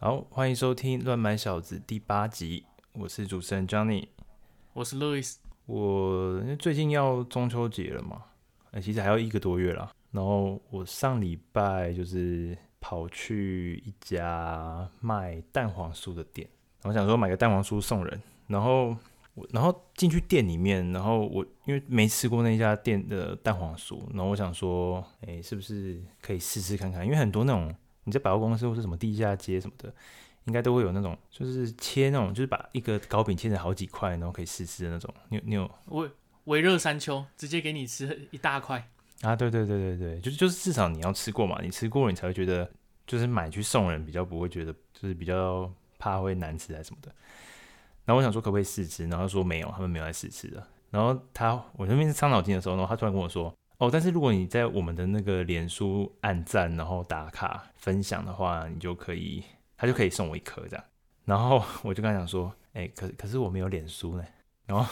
好，欢迎收听《乱买小子》第八集，我是主持人 Johnny，我是 Louis。我最近要中秋节了嘛，欸，其实还要一个多月啦。然后我上礼拜就是跑去一家卖蛋黄酥的店，我想说买个蛋黄酥送人，然后我。然后进去店里面，然后我因为没吃过那家店的蛋黄酥，然后我想说，哎，是不是可以试试看看？因为很多那种你在百货公司或是什么地下街什么的，应该都会有那种，就是切那种，就是把一个糕饼切成好几块，然后可以试吃的那种。你有你有？微微热山丘直接给你吃一大块啊！对对对对对，就是就是至少你要吃过嘛，你吃过了你才会觉得，就是买去送人比较不会觉得，就是比较怕会难吃还是什么的。然后我想说可不可以试吃，然后他说没有，他们没有来试吃的。然后他我那边是伤脑筋的时候，然后他突然跟我说：“哦，但是如果你在我们的那个脸书按赞，然后打卡分享的话，你就可以，他就可以送我一颗这样。”然后我就跟他讲说：“哎，可可是我没有脸书呢。”然后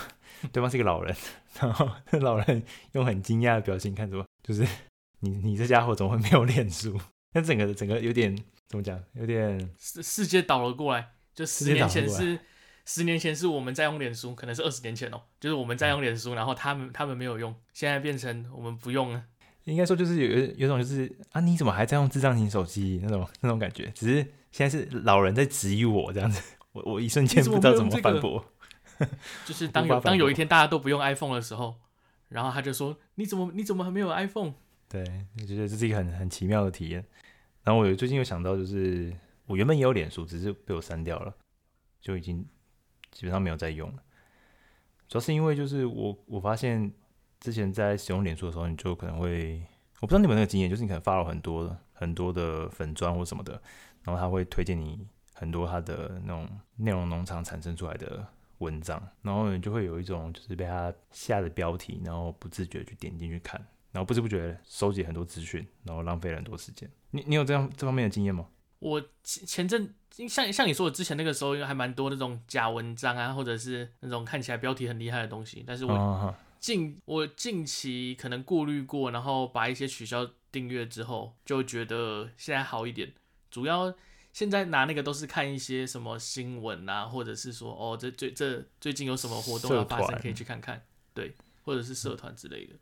对方是一个老人，然后老人用很惊讶的表情看着我，就是你你这家伙怎么会没有脸书？那整个整个有点怎么讲？有点世世界倒了过来，就十年前是。十年前是我们在用脸书，可能是二十年前哦、喔，就是我们在用脸书，然后他们他们没有用，现在变成我们不用了。应该说就是有有种就是啊，你怎么还在用智障型手机那种那种感觉？只是现在是老人在质疑我这样子，我我一瞬间不知道怎么反驳、这个。就是当有当有一天大家都不用 iPhone 的时候，然后他就说你怎么你怎么还没有 iPhone？对，我觉得这是一个很很奇妙的体验。然后我最近又想到，就是我原本也有脸书，只是被我删掉了，就已经。基本上没有在用了，主要是因为就是我我发现之前在使用脸书的时候，你就可能会，我不知道你们那个经验，就是你可能发了很多很多的粉专或什么的，然后他会推荐你很多他的那种内容农场产生出来的文章，然后你就会有一种就是被他下的标题，然后不自觉去点进去看，然后不知不觉收集很多资讯，然后浪费了很多时间。你你有这样这方面的经验吗？我前前阵像像你说的之前那个时候，因为还蛮多那种假文章啊，或者是那种看起来标题很厉害的东西。但是我近、哦、我近期可能过滤过，然后把一些取消订阅之后，就觉得现在好一点。主要现在拿那个都是看一些什么新闻啊，或者是说哦，这最这最近有什么活动要发生，可以去看看。对，或者是社团之类的。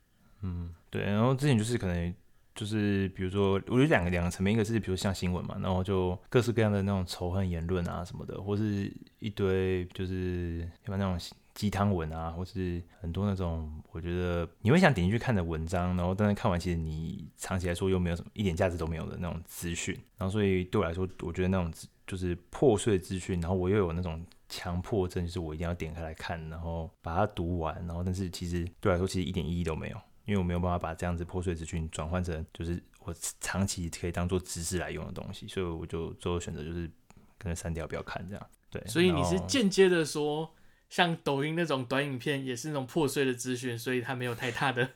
嗯，对。然后之前就是可能。就是比如说，我觉得两个两个层面，一个是比如像新闻嘛，然后就各式各样的那种仇恨言论啊什么的，或是一堆就是一般那种鸡汤文啊，或是很多那种我觉得你会想点进去看的文章，然后但是看完其实你长期来说又没有什么一点价值都没有的那种资讯，然后所以对我来说，我觉得那种就是破碎资讯，然后我又有那种强迫症，就是我一定要点开来看，然后把它读完，然后但是其实对我来说其实一点意义都没有。因为我没有办法把这样子破碎资讯转换成就是我长期可以当做知识来用的东西，所以我就最后选择就是可能删掉，不要看这样。对，所以你是间接的说，像抖音那种短影片也是那种破碎的资讯，所以它没有太大的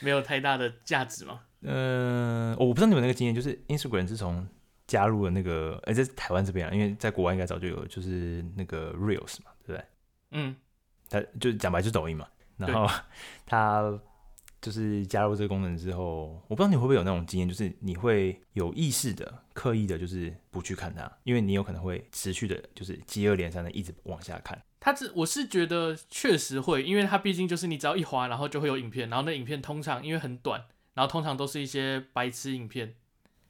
没有太大的价值吗？嗯、呃，我不知道你们那个经验，就是 Instagram 自从加入了那个，哎，在台湾这边啊，因为在国外应该早就有，就是那个 Reels 嘛，对不对？嗯，它就讲白就是抖音嘛，然后 它。就是加入这个功能之后，我不知道你会不会有那种经验，就是你会有意识的、刻意的，就是不去看它，因为你有可能会持续的，就是接二连三的一直往下看。它这我是觉得确实会，因为它毕竟就是你只要一滑，然后就会有影片，然后那影片通常因为很短，然后通常都是一些白痴影片，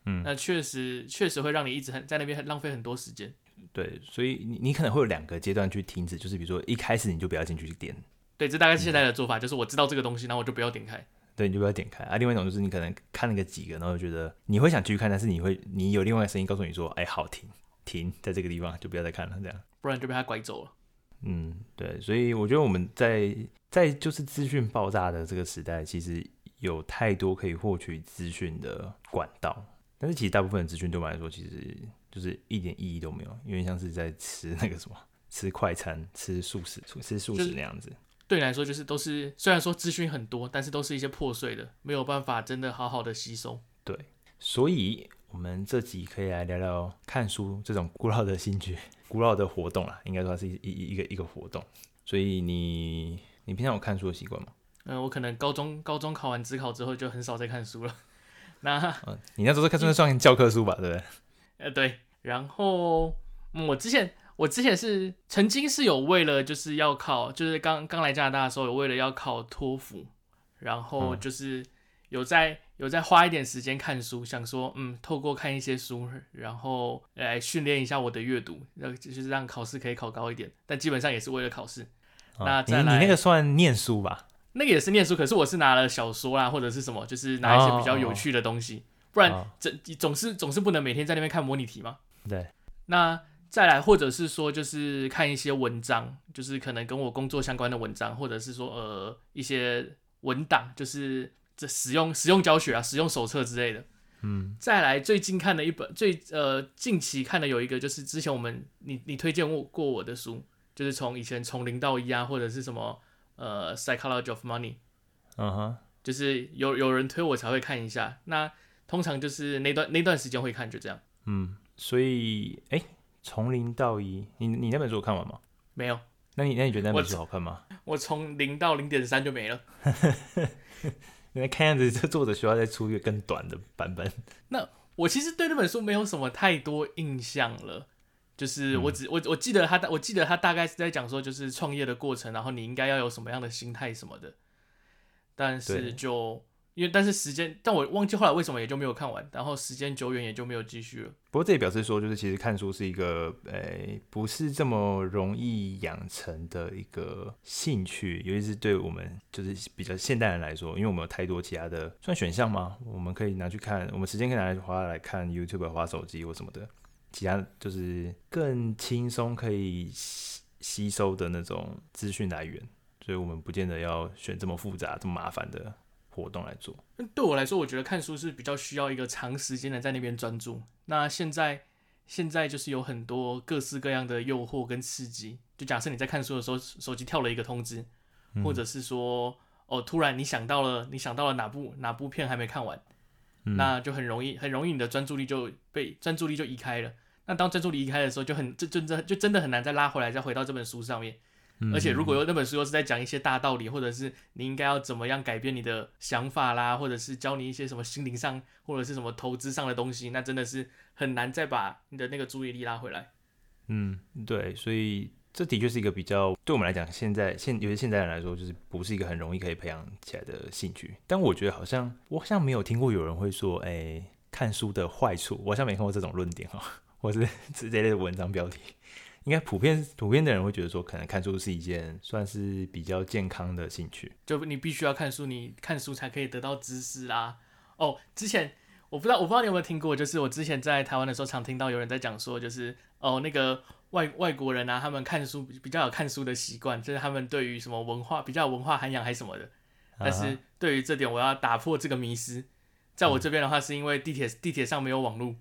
嗯，那确实确实会让你一直很在那边很浪费很多时间。对，所以你你可能会有两个阶段去停止，就是比如说一开始你就不要进去点。对，这大概是现在的做法，嗯，就是我知道这个东西，然后我就不要点开。对，你就不要点开啊。另外一种就是你可能看了个几个，然后觉得你会想继续看，但是你会，你有另外一个声音告诉你说，哎，好，停，停，在这个地方就不要再看了，这样，不然就被他拐走了。嗯，对，所以我觉得我们在在就是资讯爆炸的这个时代，其实有太多可以获取资讯的管道，但是其实大部分的资讯对我们来说，其实就是一点意义都没有，因为像是在吃那个什么，吃快餐，吃素食，吃素食那样子。对你来说，就是都是虽然说资讯很多，但是都是一些破碎的，没有办法真的好好的吸收。对，所以我们这集可以来聊聊看书这种古老的兴趣、古老的活动啦，应该说是一一一个一个活动。所以你你平常有看书的习惯吗？嗯、呃，我可能高中高中考完职考之后就很少再看书了。那、嗯、你那时候看书算教科书吧，对不对？呃，对。然后嗯，我之前我之前是曾经是有为了就是要考，就是刚刚来加拿大的时候有为了要考托福，然后就是有在有在花一点时间看书，想说嗯，透过看一些书，然后来训练一下我的阅读，让就是让考试可以考高一点，但基本上也是为了考试。哦、那你你那个算念书吧？那个也是念书，可是我是拿了小说啦，或者是什么，就是拿一些比较有趣的东西，哦、不然总、哦、总是总是不能每天在那边看模拟题嘛。对，那。再来，或者是说，就是看一些文章，就是可能跟我工作相关的文章，或者是说，呃，一些文档，就是这使用使用教学啊，使用手册之类的。嗯。再来，最近看的一本，最呃近期看的有一个，就是之前我们你你推荐过过我的书，就是从以前从零到一啊，或者是什么呃 Psychology of Money。嗯哼。就是有有人推我才会看一下，那通常就是那段那段时间会看，就这样。嗯，所以哎。诶从零到一，你你那本书有看完吗？没有。那你那你觉得那本书好看吗？我从零到零点三就没了。因为看样子这作者需要再出一个更短的版本。那我其实对那本书没有什么太多印象了，就是我只、嗯、我我记得他我记得他大概是在讲说就是创业的过程，然后你应该要有什么样的心态什么的，但是就。因为但是时间，但我忘记后来为什么也就没有看完，然后时间久远也就没有继续了。不过这也表示说，就是其实看书是一个，诶、不是这么容易养成的一个兴趣，尤其是对我们就是比较现代人来说，因为我们有太多其他的算选项吗？我们可以拿去看，我们时间可以拿来花来看 YouTube、花手机或什么的，其他就是更轻松可以吸吸收的那种资讯来源，所以我们不见得要选这么复杂、这么麻烦的。活动来做，对我来说，我觉得看书是比较需要一个长时间的在那边专注。那现在，现在就是有很多各式各样的诱惑跟刺激。就假设你在看书的时候，手机跳了一个通知，嗯、或者是说，哦，突然你想到了，你想到了哪部哪部片还没看完，嗯、那就很容易，很容易你的专注力就被专注力就移开了。那当专注力移开的时候，就很就真的就真的很难再拉回来，再回到这本书上面。而且，如果有那本书又是在讲一些大道理，或者是你应该要怎么样改变你的想法啦，或者是教你一些什么心灵上或者是什么投资上的东西，那真的是很难再把你的那个注意力拉回来。嗯，对，所以这的确是一个比较对我们来讲，现在现尤其现在人来说，就是不是一个很容易可以培养起来的兴趣。但我觉得好像我好像没有听过有人会说，哎、欸，看书的坏处，我好像没看过这种论点哈，或是 这类的文章标题。应该普遍普遍的人会觉得说，可能看书是一件算是比较健康的兴趣。就你必须要看书，你看书才可以得到知识啦。哦，之前我不知道，我不知道你有没有听过，就是我之前在台湾的时候，常听到有人在讲说，就是哦，那个外外国人啊，他们看书比较有看书的习惯，就是他们对于什么文化比较有文化涵养还是什么的。但是对于这点，我要打破这个迷思。在我这边的话，是因为地铁地铁上没有网络，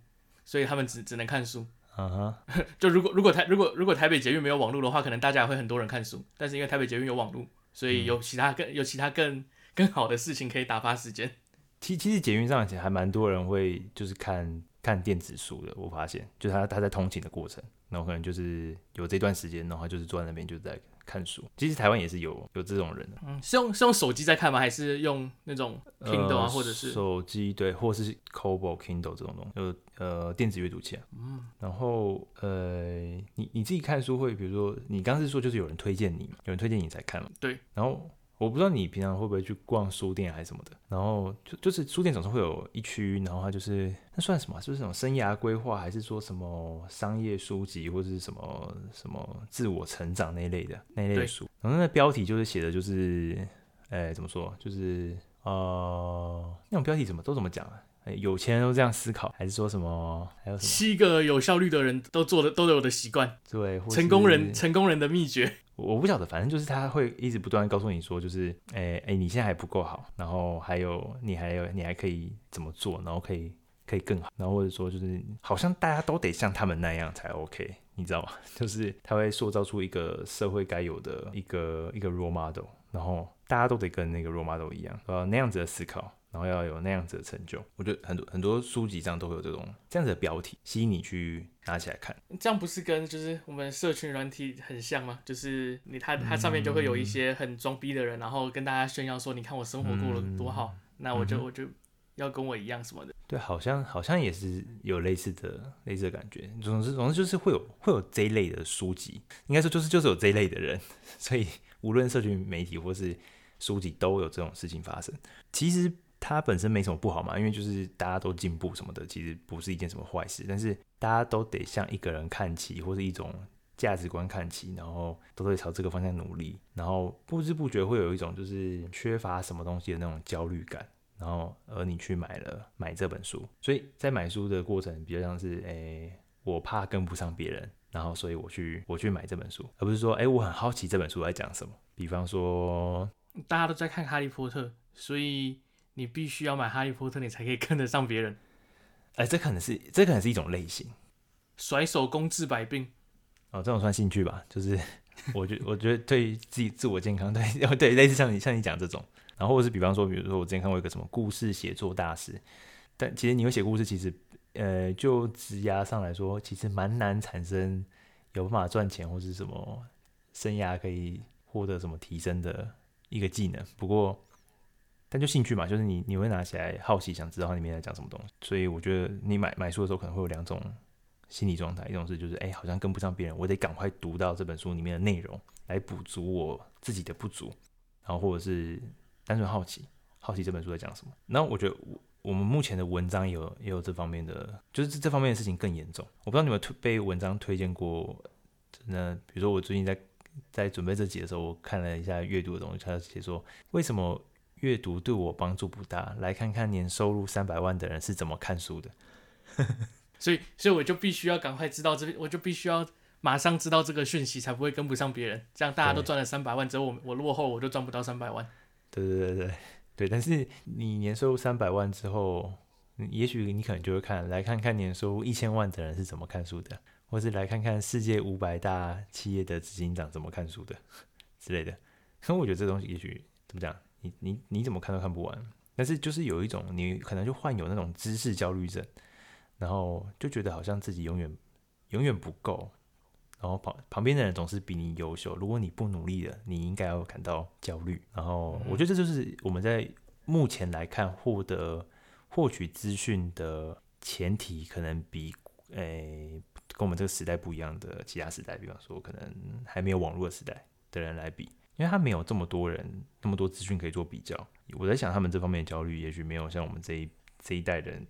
所以他们只只能看书。嗯哼，uh huh. 就如果如果台如果如果台北捷运没有网络的话，可能大家也会很多人看书。但是因为台北捷运有网络，所以有其他更、嗯、有其他更更好的事情可以打发时间。其其实捷运上其实还蛮多人会就是看看电子书的，我发现，就是他他在通勤的过程，然后可能就是有这段时间的话，就是坐在那边就在。看书，其实台湾也是有有这种人的，嗯，是用是用手机在看吗？还是用那种 Kindle 啊，呃、或者是手机对，或是 Kobo Kindle 这种东西，就呃电子阅读器啊。嗯，然后呃，你你自己看书会，比如说你刚是说就是有人推荐你嘛，有人推荐你才看嘛？对，然后。我不知道你平常会不会去逛书店还是什么的，然后就就是书店总是会有一区，然后它就是那算什么？就是那种生涯规划，还是说什么商业书籍，或者是什么什么自我成长那一类的那一类的书？然后那标题就是写的就是，哎，怎么说？就是呃，那种标题怎么都怎么讲啊？哎，有钱人都这样思考，还是说什么？还有什么？七个有效率的人都做的都有的习惯，对，成功人成功人的秘诀。我不晓得，反正就是他会一直不断告诉你说，就是，哎、欸、哎、你现在还不够好，然后还有你还有你还可以怎么做，然后可以可以更好，然后或者说就是好像大家都得像他们那样才 OK，你知道吗？就是他会塑造出一个社会该有的一个一个 role model，然后大家都得跟那个 role model 一样，呃，那样子的思考。然后要有那样子的成就，我觉得很多很多书籍上都会有这种这样子的标题，吸引你去拿起来看。这样不是跟就是我们社群软体很像吗？就是你它它上面就会有一些很装逼的人，嗯、然后跟大家炫耀说，你看我生活过了多好，嗯、那我就、嗯、我就要跟我一样什么的。对，好像好像也是有类似的类似的感觉。总之总之就是会有会有这一类的书籍，应该说就是就是有这一类的人，所以无论社群媒体或是书籍都有这种事情发生。其实它本身没什么不好嘛，因为就是大家都进步什么的，其实不是一件什么坏事。但是大家都得向一个人看齐，或是一种。价值观看齐，然后都在朝这个方向努力，然后不知不觉会有一种就是缺乏什么东西的那种焦虑感，然后而你去买了买这本书，所以在买书的过程比较像是，诶，我怕跟不上别人，然后所以我去我去买这本书，而不是说，诶，我很好奇这本书在讲什么。比方说，大家都在看哈利波特，所以你必须要买哈利波特，你才可以跟得上别人。哎，这可能是这可能是一种类型，甩手工治百病。哦，这种算兴趣吧，就是 我觉我觉得对自己自我健康，对 对，类似像你像你讲这种，然后或者是比方说，比如说我之前看过一个什么故事写作大师，但其实你会写故事，其实呃，就职涯上来说，其实蛮难产生有办法赚钱或是什么生涯可以获得什么提升的一个技能。不过，但就兴趣嘛，就是你你会拿起来好奇，想知道它里面在讲什么东西。所以我觉得你买买书的时候可能会有两种。心理状态，一种是就是哎、好像跟不上别人，我得赶快读到这本书里面的内容来补足我自己的不足，然后或者是单纯好奇，好奇这本书在讲什么。那我觉得我我们目前的文章也有也有这方面的，就是这方面的事情更严重。我不知道你们推被文章推荐过，那比如说我最近在在准备这集的时候，我看了一下阅读的东西，他写说为什么阅读对我帮助不大？来看看年收入三百万的人是怎么看书的。所以，所以我就必须要赶快知道这边，我就必须要马上知道这个讯息，才不会跟不上别人。这样大家都赚了三百万，只有我我落后，我就赚不到三百万。对对对对对。但是你年收入三百万之后，也许你可能就会看，来看看年收入一千万的人是怎么看书的，或是来看看世界五百大企业的执行长怎么看书的之类的。可 我觉得这东西也许怎么讲，你你你怎么看都看不完。但是就是有一种，你可能就患有那种知识焦虑症。然后就觉得好像自己永远永远不够，然后旁旁边的人总是比你优秀。如果你不努力的，你应该要感到焦虑。然后我觉得这就是我们在目前来看获得获取资讯的前提，可能比诶跟我们这个时代不一样的其他时代，比方说可能还没有网络的时代的人来比，因为他没有这么多人那么多资讯可以做比较。我在想他们这方面的焦虑，也许没有像我们这一这一代人。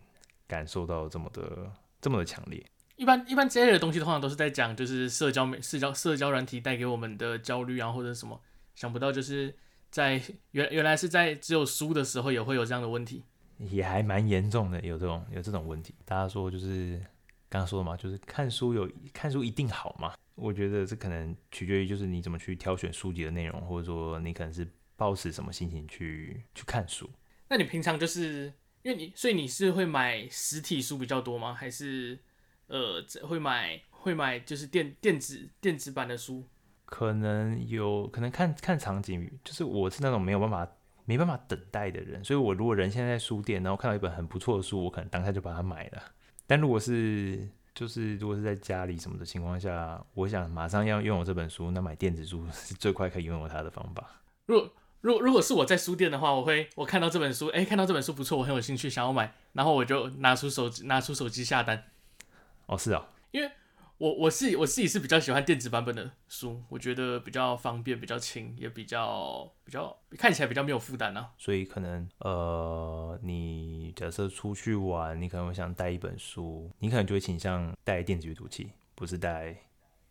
感受到这么的这么的强烈。一般一般这类的东西，通常都是在讲，就是社交媒社交社交软体带给我们的焦虑啊，或者什么。想不到就是在原原来是在只有书的时候也会有这样的问题，也还蛮严重的，有这种有这种问题。大家说就是刚刚说的嘛，就是看书有看书一定好吗？我觉得这可能取决于就是你怎么去挑选书籍的内容，或者说你可能是抱持什么心情去去看书。那你平常就是？因为你，所以你是会买实体书比较多吗？还是呃会买会买就是电电子电子版的书？可能有可能看看场景，就是我是那种没有办法没办法等待的人，所以我如果人现在在书店，然后看到一本很不错的书，我可能当下就把它买了。但如果是就是如果是在家里什么的情况下，我想马上要拥有这本书，那买电子书 是最快可以拥有它的方法。如果如果如果是我在书店的话，我会我看到这本书，哎，看到这本书不错，我很有兴趣想要买，然后我就拿出手机拿出手机下单。哦，是哦，因为我我是我自己是比较喜欢电子版本的书，我觉得比较方便，比较轻，也比较比较看起来比较没有负担啊。所以可能呃，你假设出去玩，你可能会想带一本书，你可能就会倾向带电子阅读器，不是带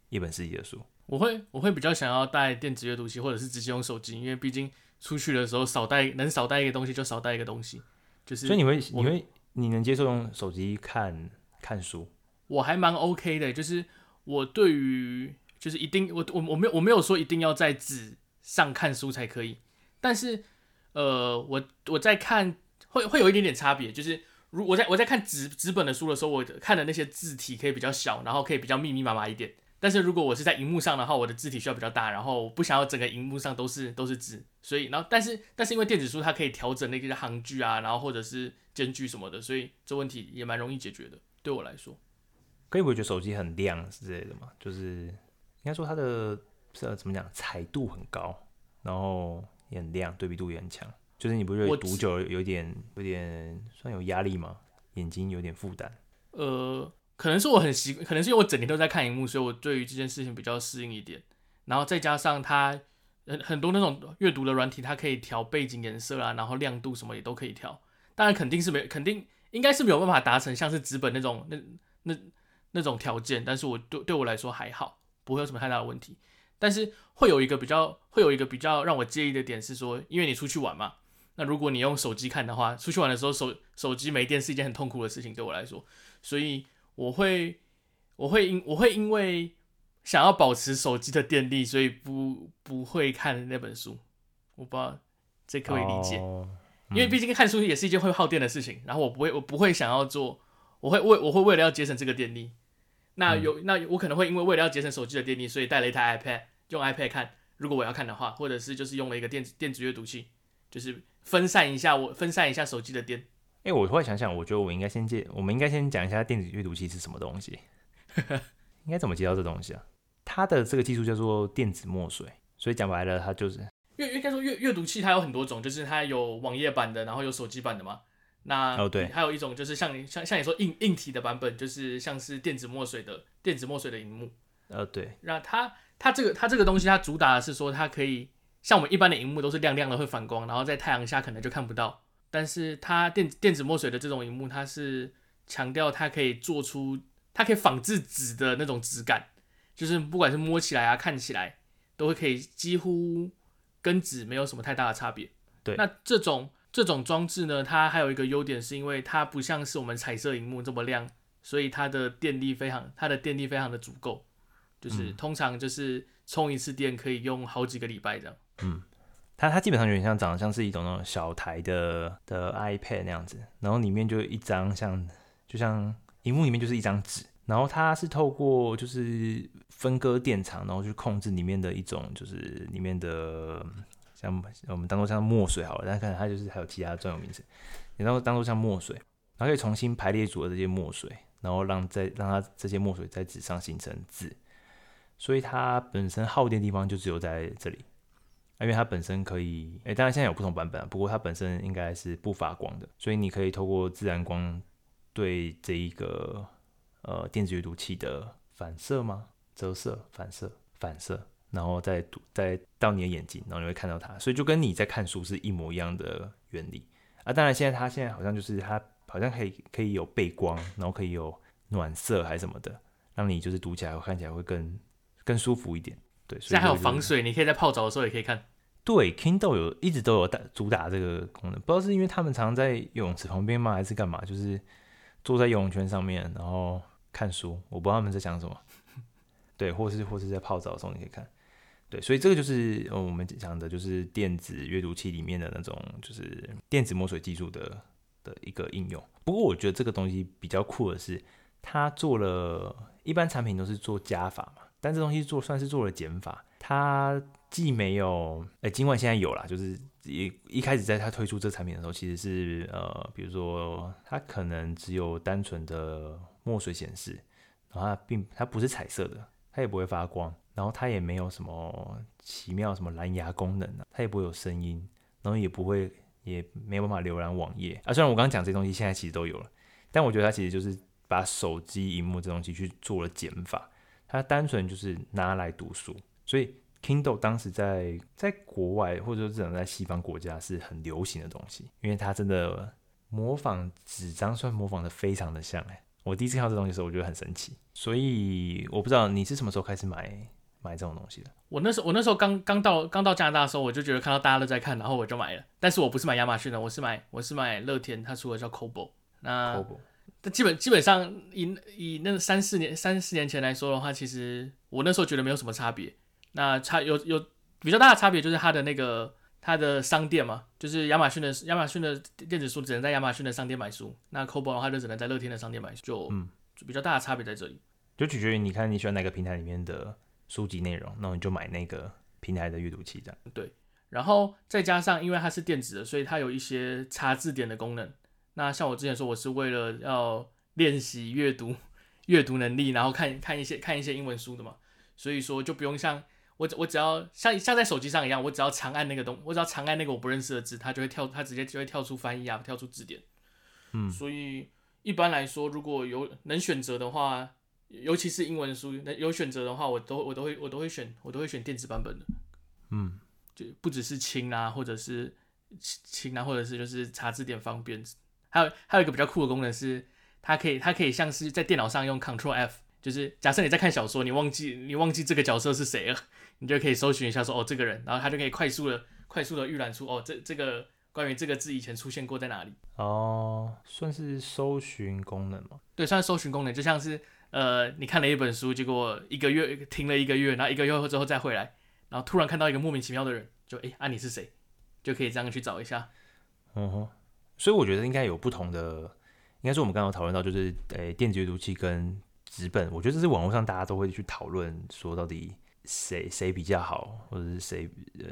一本实体的书。我会我会比较想要带电子阅读器，或者是直接用手机，因为毕竟出去的时候少带能少带一个东西就少带一个东西，就是。所以你会你会你能接受用手机看看书？我还蛮 OK 的，就是我对于就是一定我我我没有我没有说一定要在纸上看书才可以，但是呃我我在看会会有一点点差别，就是如我在我在看纸纸本的书的时候，我看的那些字体可以比较小，然后可以比较密密麻麻一点。但是如果我是在荧幕上的话，我的字体需要比较大，然后我不想要整个荧幕上都是都是字，所以然后但是但是因为电子书它可以调整那个行距啊，然后或者是间距什么的，所以这问题也蛮容易解决的。对我来说，可以不会觉得手机很亮之类的嘛？就是应该说它的是怎么讲，彩度很高，然后也很亮，对比度也很强。就是你不是读久了有点有点算有压力吗？眼睛有点负担？呃，可能是我很习惯，可能是因为我整天都在看荧幕，所以我对于这件事情比较适应一点。然后再加上它很很多那种阅读的软体，它可以调背景颜色啊，然后亮度什么也都可以调。当然肯定是没，肯定应该是没有办法达成像是纸本那种那那那种条件。但是我对对我来说还好，不会有什么太大的问题。但是会有一个比较会有一个比较让我介意的点是说，因为你出去玩嘛。那如果你用手机看的话，出去玩的时候手手机没电是一件很痛苦的事情，对我来说，所以我会我会因我会因为想要保持手机的电力，所以不不会看那本书。我不知道这可以理解，因为毕竟看书也是一件会耗电的事情。然后我不会我不会想要做，我会为我会为了要节省这个电力，那有、嗯、那我可能会因为为了要节省手机的电力，所以带了一台 iPad 用 iPad 看。如果我要看的话，或者是就是用了一个电子电子阅读器，就是。分散一下，我分散一下手机的电。哎、欸，我突然想想，我觉得我应该先介，我们应该先讲一下电子阅读器是什么东西。应该怎么介绍这东西啊？它的这个技术叫做电子墨水，所以讲白了，它就是阅应该说阅阅读器，它有很多种，就是它有网页版的，然后有手机版的嘛。那哦对，还有一种就是像你像像你说硬硬体的版本，就是像是电子墨水的电子墨水的荧幕。呃对，那它它这个它这个东西，它主打的是说它可以。像我们一般的荧幕都是亮亮的，会反光，然后在太阳下可能就看不到。但是它电电子墨水的这种荧幕，它是强调它可以做出，它可以仿制纸的那种质感，就是不管是摸起来啊、看起来，都会可以几乎跟纸没有什么太大的差别。对，那这种这种装置呢，它还有一个优点，是因为它不像是我们彩色荧幕这么亮，所以它的电力非常，它的电力非常的足够，就是通常就是充一次电可以用好几个礼拜这样。嗯，它它基本上有点像长得像是一种那种小台的的 iPad 那样子，然后里面就一张像就像荧幕里面就是一张纸，然后它是透过就是分割电场，然后去控制里面的一种就是里面的像我们当做像墨水好了，但是看它就是还有其他专有名词，你当做当做像墨水，然后可以重新排列组合这些墨水，然后让再让它这些墨水在纸上形成字，所以它本身耗电地方就只有在这里。因为它本身可以，诶、欸，当然现在有不同版本啊，不过它本身应该是不发光的，所以你可以透过自然光对这一个呃电子阅读器的反射吗？折射、反射、反射，然后再读再到你的眼睛，然后你会看到它，所以就跟你在看书是一模一样的原理啊。当然现在它现在好像就是它好像可以可以有背光，然后可以有暖色还是什么的，让你就是读起来看起来会更更舒服一点。对，现在还有防水，你可以在泡澡的时候也可以看。对，Kindle 有一直都有打主打这个功能，不知道是因为他们常常在游泳池旁边吗，还是干嘛？就是坐在游泳圈上面，然后看书。我不知道他们在想什么。对，或是或是在泡澡的时候你可以看。对，所以这个就是呃我们讲的，就是电子阅读器里面的那种，就是电子墨水技术的的一个应用。不过我觉得这个东西比较酷的是，它做了一般产品都是做加法嘛，但这东西做算是做了减法，它。既没有，哎、尽管现在有啦，就是一一开始在它推出这产品的时候，其实是呃，比如说它可能只有单纯的墨水显示，然后它并它不是彩色的，它也不会发光，然后它也没有什么奇妙什么蓝牙功能啊，它也不会有声音，然后也不会也没办法浏览网页啊。虽然我刚刚讲这些东西现在其实都有了，但我觉得它其实就是把手机荧幕这东西去做了减法，它单纯就是拿来读书，所以。Kindle 当时在在国外，或者说至少在西方国家是很流行的东西，因为它真的模仿纸张，算模仿的非常的像哎。我第一次看到这东西的时候，我觉得很神奇。所以我不知道你是什么时候开始买买这种东西的。我那时候我那时候刚刚到刚到加拿大的时候，我就觉得看到大家都在看，然后我就买了。但是我不是买亚马逊的，我是买我是买乐天，它出的叫 Cobo。那 Kobo，但基本基本上以以那三四年三四年前来说的话，其实我那时候觉得没有什么差别。那差有有比较大的差别，就是它的那个它的商店嘛，就是亚马逊的亚马逊的电子书只能在亚马逊的商店买书，那 Kobo 的话就只能在乐天的商店买书，就嗯，就比较大的差别在这里，就取决于你看你喜欢哪个平台里面的书籍内容，那你就买那个平台的阅读器这样。对，然后再加上因为它是电子的，所以它有一些查字典的功能。那像我之前说，我是为了要练习阅读 阅读能力，然后看看一些看一些英文书的嘛，所以说就不用像。我我只要像像在手机上一样，我只要长按那个东，我只要长按那个我不认识的字，它就会跳，它直接就会跳出翻译啊，跳出字典。嗯，所以一般来说，如果有能选择的话，尤其是英文书，能有选择的话，我都我都会我都会选我都会选电子版本的。嗯，就不只是轻啊，或者是轻啊，或者是就是查字典方便。还有还有一个比较酷的功能是，它可以它可以像是在电脑上用 Control F，就是假设你在看小说，你忘记你忘记这个角色是谁了，你就可以搜寻一下说哦这个人，然后他就可以快速的快速的预览出哦这这个关于这个字以前出现过在哪里。哦，算是搜寻功能吗？对，算是搜寻功能，就像是呃你看了一本书，结果一个月停了一个月，然后一个月后之后再回来，然后突然看到一个莫名其妙的人，就哎啊你是谁？就可以这样去找一下。嗯哼。所以我觉得应该有不同的，应该是我们刚刚讨论到，就是诶、欸、电子阅读器跟纸本，我觉得这是网络上大家都会去讨论，说到底谁谁比较好，或者是谁呃，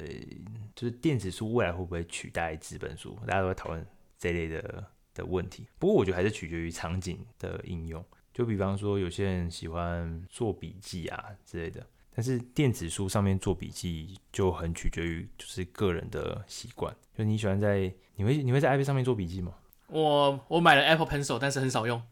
就是电子书未来会不会取代纸本书，大家都会讨论这类的的问题。不过我觉得还是取决于场景的应用，就比方说有些人喜欢做笔记啊之类的，但是电子书上面做笔记就很取决于就是个人的习惯，就你喜欢在。你会你会在 iPad 上面做笔记吗？我我买了 Apple Pencil，但是很少用。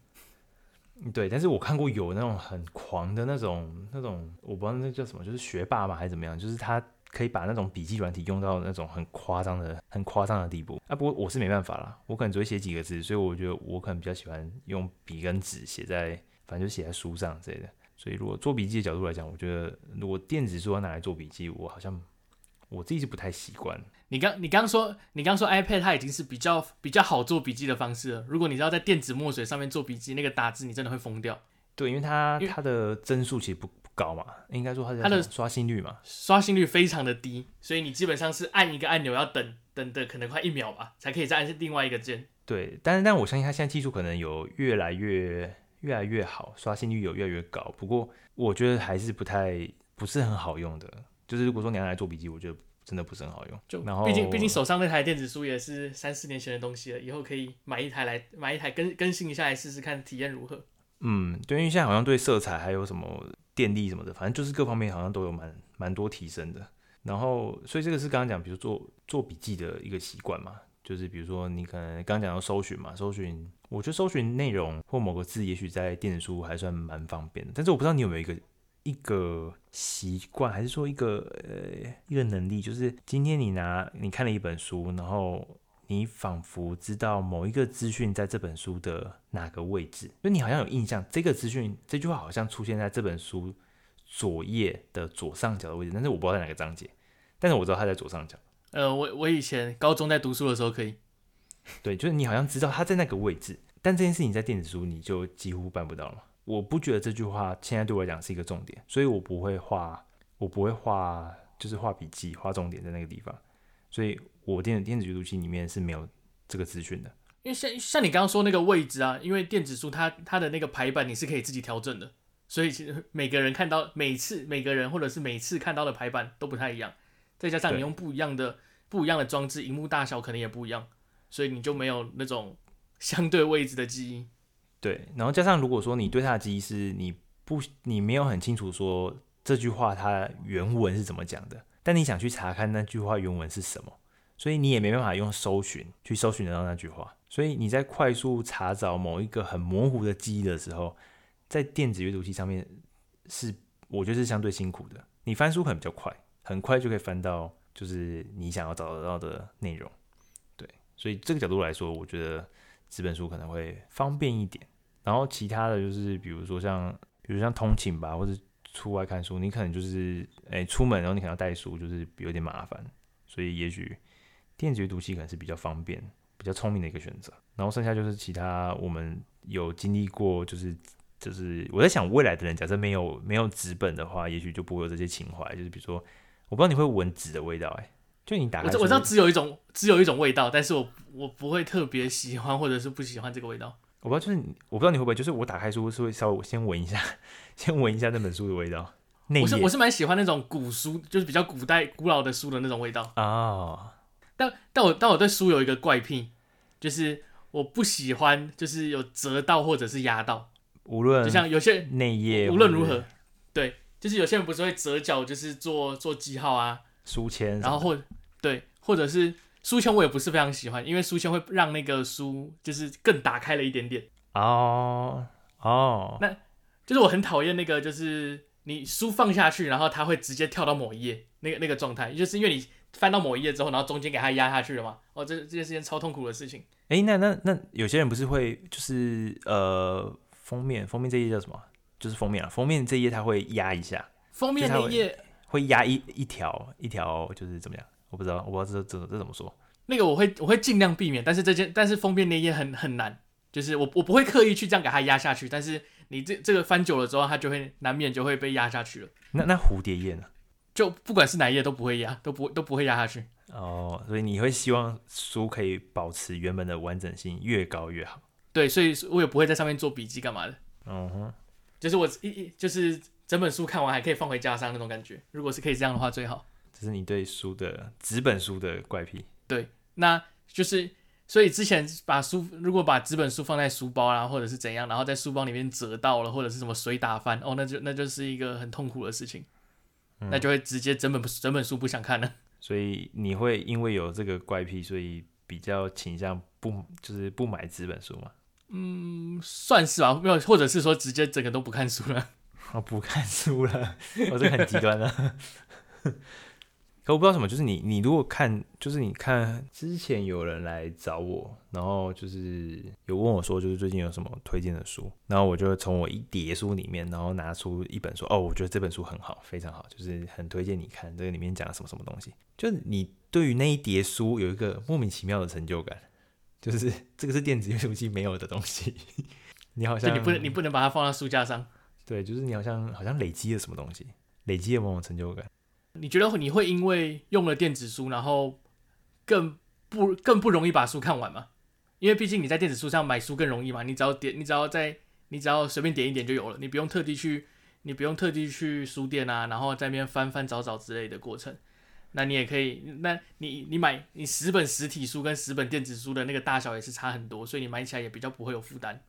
对，但是我看过有那种很狂的那种那种，我不知道那叫什么，就是学霸嘛还是怎么样，就是他可以把那种笔记软体用到那种很夸张的很夸张的地步。啊，不过我是没办法啦，我可能只会写几个字，所以我觉得我可能比较喜欢用笔跟纸写在，反正就写在书上之类的。所以如果做笔记的角度来讲，我觉得如果电子书要拿来做笔记，我好像我自己是不太习惯。你刚你刚说你刚说 iPad 它已经是比较比较好做笔记的方式了。如果你要在电子墨水上面做笔记，那个打字你真的会疯掉。对，因为它它的帧数其实不不高嘛，应该说它的它的刷新率嘛，刷新率非常的低，所以你基本上是按一个按钮要等等的可能快一秒吧，才可以再按另外一个键。对，但是但我相信它现在技术可能有越来越越来越好，刷新率有越来越高。不过我觉得还是不太不是很好用的。就是如果说你要来做笔记，我觉得。真的不是很好用，就然后毕竟毕竟手上那台电子书也是三四年前的东西了，以后可以买一台来买一台更更新一下来试试看体验如何。嗯，对，因为现在好像对色彩还有什么电力什么的，反正就是各方面好像都有蛮蛮多提升的。然后，所以这个是刚刚讲，比如做做笔记的一个习惯嘛，就是比如说你可能刚刚讲到搜寻嘛，搜寻，我觉得搜寻内容或某个字，也许在电子书还算蛮方便的，但是我不知道你有没有一个。一个习惯，还是说一个呃一个能力，就是今天你拿你看了一本书，然后你仿佛知道某一个资讯在这本书的哪个位置，就你好像有印象，这个资讯这句话好像出现在这本书左页的左上角的位置，但是我不知道在哪个章节，但是我知道它在左上角。呃，我我以前高中在读书的时候可以，对，就是你好像知道它在那个位置，但这件事情在电子书你就几乎办不到了。我不觉得这句话现在对我来讲是一个重点，所以我不会画，我不会画，就是画笔记，画重点在那个地方。所以我电子电子阅读器里面是没有这个资讯的。因为像像你刚刚说那个位置啊，因为电子书它它的那个排版你是可以自己调整的，所以其实每个人看到每次每个人或者是每次看到的排版都不太一样，再加上你用不一样的不一样的装置，荧幕大小可能也不一样，所以你就没有那种相对位置的记忆。对，然后加上如果说你对它的记忆是你不你没有很清楚说这句话它原文是怎么讲的，但你想去查看那句话原文是什么，所以你也没办法用搜寻去搜寻得到那句话。所以你在快速查找某一个很模糊的记忆的时候，在电子阅读器上面是我觉得是相对辛苦的。你翻书可能比较快，很快就可以翻到就是你想要找得到的内容。对，所以这个角度来说，我觉得。纸本书可能会方便一点，然后其他的就是，比如说像，比如像通勤吧，或者出外看书，你可能就是，哎、出门然后你可能要带书，就是有点麻烦，所以也许电子阅读器可能是比较方便、比较聪明的一个选择。然后剩下就是其他我们有经历过，就是就是我在想未来的人，假设没有没有纸本的话，也许就不会有这些情怀，就是比如说，我不知道你会闻纸的味道、欸，哎。就你打开，我我知道只有一种，只有一种味道，但是我我不会特别喜欢或者是不喜欢这个味道。我不知道，就是我不知道你会不会，就是我打开书是会稍微先闻一下，先闻一下那本书的味道。我是我是蛮喜欢那种古书，就是比较古代古老的书的那种味道啊。Oh. 但但我但我对书有一个怪癖，就是我不喜欢就是有折到或者是压到，无论就像有些内页，无论如何，对，就是有些人不是会折角，就是做做记号啊，书签，然后或对，或者是书签，我也不是非常喜欢，因为书签会让那个书就是更打开了一点点。哦哦，那就是我很讨厌那个，就是你书放下去，然后它会直接跳到某一页，那个那个状态，就是因为你翻到某一页之后，然后中间给它压下去了嘛。哦，这这件事情超痛苦的事情。哎，那那那有些人不是会就是呃封面封面这页叫什么？就是封面啊，封面这页它会压一下，封面那页会压一一条一条，就是怎么样？我不知道，我不知道这这这怎么说。那个我会我会尽量避免，但是这件但是封边那页很很难，就是我我不会刻意去这样给它压下去，但是你这这个翻久了之后，它就会难免就会被压下去了。那那蝴蝶页呢？就不管是哪一页都不会压，都不都不会压下去。哦，所以你会希望书可以保持原本的完整性，越高越好。对，所以我也不会在上面做笔记干嘛的。嗯哼。就是我一一就是整本书看完还可以放回家上那种感觉，如果是可以这样的话最好。这是你对书的纸本书的怪癖。对，那就是所以之前把书如果把纸本书放在书包啊，或者是怎样，然后在书包里面折到了，或者是什么水打翻，哦，那就那就是一个很痛苦的事情，嗯、那就会直接整本整本书不想看了。所以你会因为有这个怪癖，所以比较倾向不就是不买纸本书吗？嗯，算是吧，没有，或者是说直接整个都不看书了。我不看书了，我这很极端的。可我不知道什么，就是你，你如果看，就是你看之前有人来找我，然后就是有问我说，就是最近有什么推荐的书，然后我就从我一叠书里面，然后拿出一本说，哦，我觉得这本书很好，非常好，就是很推荐你看，这个里面讲了什么什么东西，就是你对于那一叠书有一个莫名其妙的成就感。就是这个是电子阅读器没有的东西，你好像你不能你不能把它放在书架上。对，就是你好像好像累积了什么东西，累积了某种成就感。你觉得你会因为用了电子书，然后更不更不容易把书看完吗？因为毕竟你在电子书上买书更容易嘛，你只要点，你只要在你只要随便点一点就有了，你不用特地去，你不用特地去书店啊，然后在那边翻翻找找之类的过程。那你也可以，那你你买你十本实体书跟十本电子书的那个大小也是差很多，所以你买起来也比较不会有负担。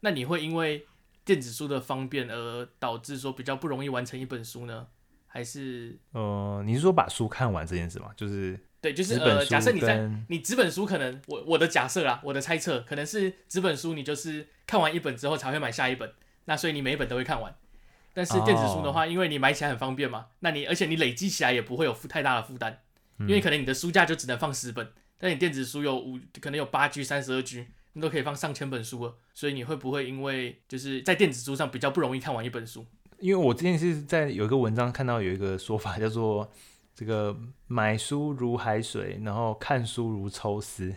那你会因为电子书的方便而导致说比较不容易完成一本书呢？还是呃，你是说把书看完这件事吗？就是对，就是呃，假设你在你纸本书可能我我的假设啦，我的猜测可能是纸本书你就是看完一本之后才会买下一本，那所以你每一本都会看完。但是电子书的话，因为你买起来很方便嘛，那你而且你累积起来也不会有负太大的负担，因为可能你的书架就只能放十本，但你电子书有五，可能有八 G、三十二 G，你都可以放上千本书了，所以你会不会因为就是在电子书上比较不容易看完一本书？因为我之前是在有一个文章看到有一个说法叫做这个买书如海水，然后看书如抽丝，因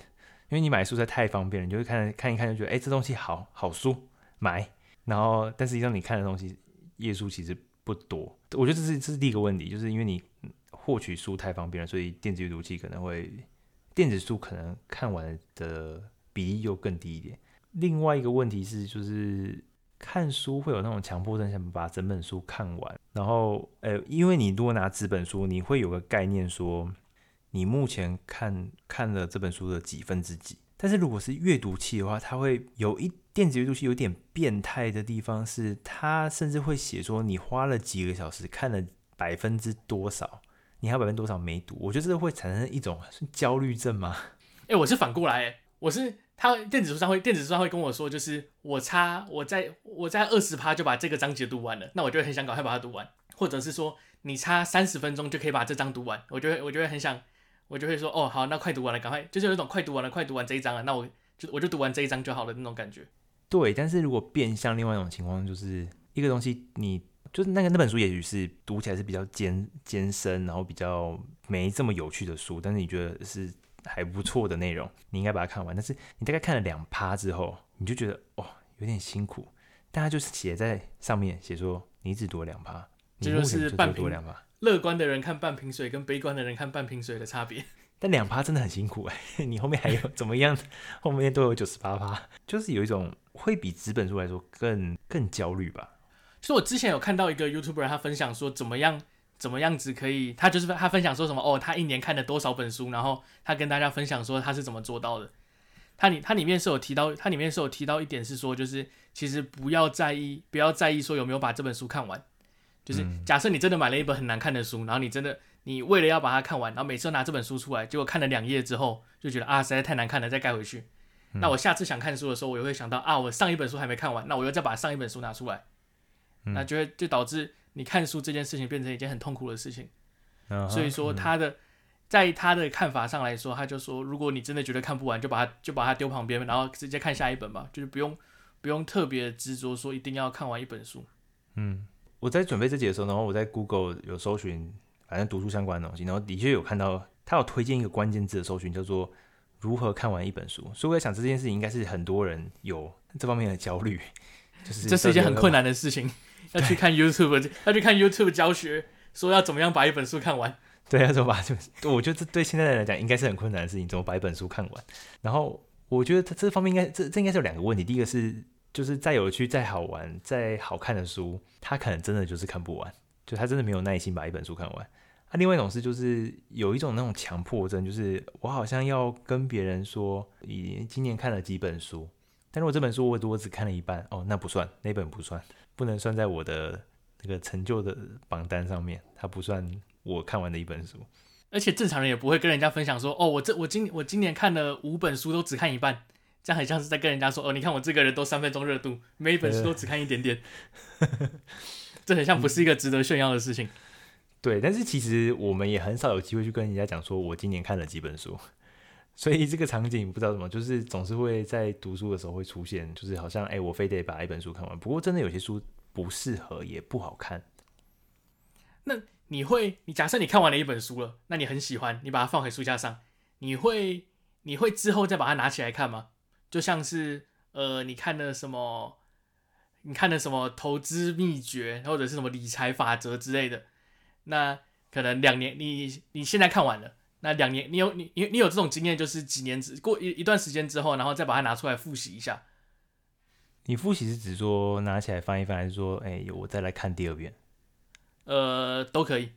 为你买书实在太方便了，你就会看看一看就觉得哎、这东西好好书买，然后但实际上你看的东西。页数其实不多，我觉得这是这是第一个问题，就是因为你获取书太方便了，所以电子阅读器可能会电子书可能看完的比例又更低一点。另外一个问题是，就是看书会有那种强迫症，想把整本书看完。然后，呃，因为你如果拿纸本书，你会有个概念说，你目前看看了这本书的几分之几。但是如果是阅读器的话，它会有一电子阅读器有点变态的地方是，它甚至会写说你花了几个小时看了百分之多少，你还有百分之多少没读。我觉得这个会产生一种焦虑症吗？哎、我是反过来、我是他电子书上会电子书上会跟我说，就是我差我在我在二十趴就把这个章节读完了，那我就很想赶快把它读完，或者是说你差三十分钟就可以把这章读完，我就会我就会很想。我就会说哦，好，那快读完了，赶快，就是有一种快读完了，快读完这一章了，那我就我就读完这一章就好了那种感觉。对，但是如果变相另外一种情况，就是一个东西，你就是那个那本书，也许是读起来是比较艰艰深，然后比较没这么有趣的书，但是你觉得是还不错的内容，你应该把它看完。但是你大概看了两趴之后，你就觉得哦，有点辛苦。大家就是写在上面写说你只读了两趴，你目前就只读了两趴。乐观的人看半瓶水，跟悲观的人看半瓶水的差别。但两趴真的很辛苦哎、欸，你后面还有怎么样？后面都有九十八趴，就是有一种会比纸本书来说更更焦虑吧。其实我之前有看到一个 YouTuber，他分享说怎么样怎么样子可以，他就是他分享说什么哦，他一年看了多少本书，然后他跟大家分享说他是怎么做到的。他里他里面是有提到，他里面是有提到一点是说，就是其实不要在意不要在意说有没有把这本书看完。就是假设你真的买了一本很难看的书，然后你真的你为了要把它看完，然后每次都拿这本书出来，结果看了两页之后就觉得啊实在太难看了，再盖回去。嗯、那我下次想看书的时候，我也会想到啊，我上一本书还没看完，那我又再把上一本书拿出来，嗯、那就会就导致你看书这件事情变成一件很痛苦的事情。嗯、所以说他的、嗯、在他的看法上来说，他就说，如果你真的觉得看不完，就把它就把它丢旁边，然后直接看下一本吧，就是不用不用特别执着说一定要看完一本书。嗯。我在准备这集的时候，然后我在 Google 有搜寻，反正读书相关的东西，然后的确有看到他有推荐一个关键字的搜寻，叫做“如何看完一本书”。所以我在想，这件事情应该是很多人有这方面的焦虑，就是这是一件很困难的事情，要去看 YouTube，要去看 YouTube 教学，说要怎么样把一本书看完。对，要怎么把就我觉得这对现在人来讲应该是很困难的事情，怎么把一本书看完。然后我觉得他这方面应该这这应该是有两个问题，第一个是。就是再有趣、再好玩、再好看的书，他可能真的就是看不完，就他真的没有耐心把一本书看完。啊，另外一种是，就是有一种那种强迫症，就是我好像要跟别人说，你今年看了几本书，但如果这本书我我只看了一半，哦，那不算，那本不算，不能算在我的那个成就的榜单上面，它不算我看完的一本书。而且正常人也不会跟人家分享说，哦，我这我今我今年看了五本书，都只看一半。这样很像是在跟人家说哦，你看我这个人都三分钟热度，每一本书都只看一点点，这很像不是一个值得炫耀的事情。对，但是其实我们也很少有机会去跟人家讲说，我今年看了几本书，所以这个场景不知道怎么，就是总是会在读书的时候会出现，就是好像哎，我非得把一本书看完。不过真的有些书不适合，也不好看。那你会，你假设你看完了一本书了，那你很喜欢，你把它放回书架上，你会，你会之后再把它拿起来看吗？就像是呃，你看的什么，你看的什么投资秘诀，或者是什么理财法则之类的，那可能两年你你现在看完了，那两年你有你你你有这种经验，就是几年之过一一段时间之后，然后再把它拿出来复习一下。你复习是指说拿起来翻一翻，还是说哎、欸，我再来看第二遍？呃，都可以。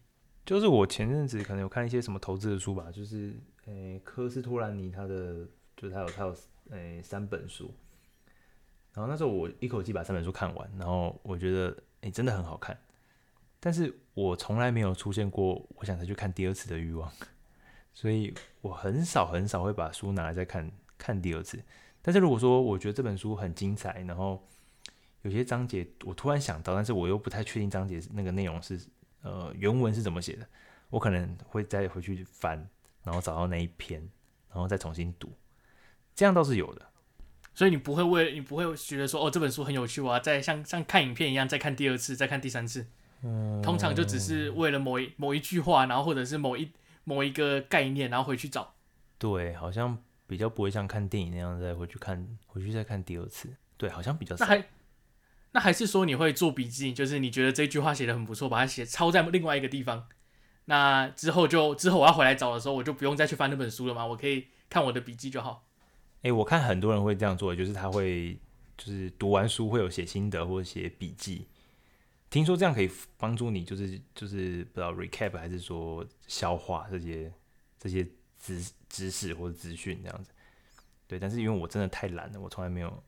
就是我前阵子可能有看一些什么投资的书吧，就是呃、欸，科斯托兰尼他的，就是他有他有。诶、欸，三本书，然后那时候我一口气把三本书看完，然后我觉得诶、欸，真的很好看，但是我从来没有出现过我想再去看第二次的欲望，所以我很少很少会把书拿来再看看第二次。但是如果说我觉得这本书很精彩，然后有些章节我突然想到，但是我又不太确定章节那个内容是呃原文是怎么写的，我可能会再回去翻，然后找到那一篇，然后再重新读。这样倒是有的，所以你不会为你不会觉得说哦，这本书很有趣，我要再像像看影片一样再看第二次，再看第三次。嗯，通常就只是为了某一某一句话，然后或者是某一某一个概念，然后回去找。对，好像比较不会像看电影那样再回去看，回去再看第二次。对，好像比较少。那还那还是说你会做笔记，就是你觉得这句话写得很不错，把它写抄在另外一个地方。那之后就之后我要回来找的时候，我就不用再去翻那本书了嘛，我可以看我的笔记就好。哎、欸，我看很多人会这样做，就是他会就是读完书会有写心得或者写笔记。听说这样可以帮助你，就是就是不知道 recap 还是说消化这些这些知知识或者资讯这样子。对，但是因为我真的太懒了，我从来没有。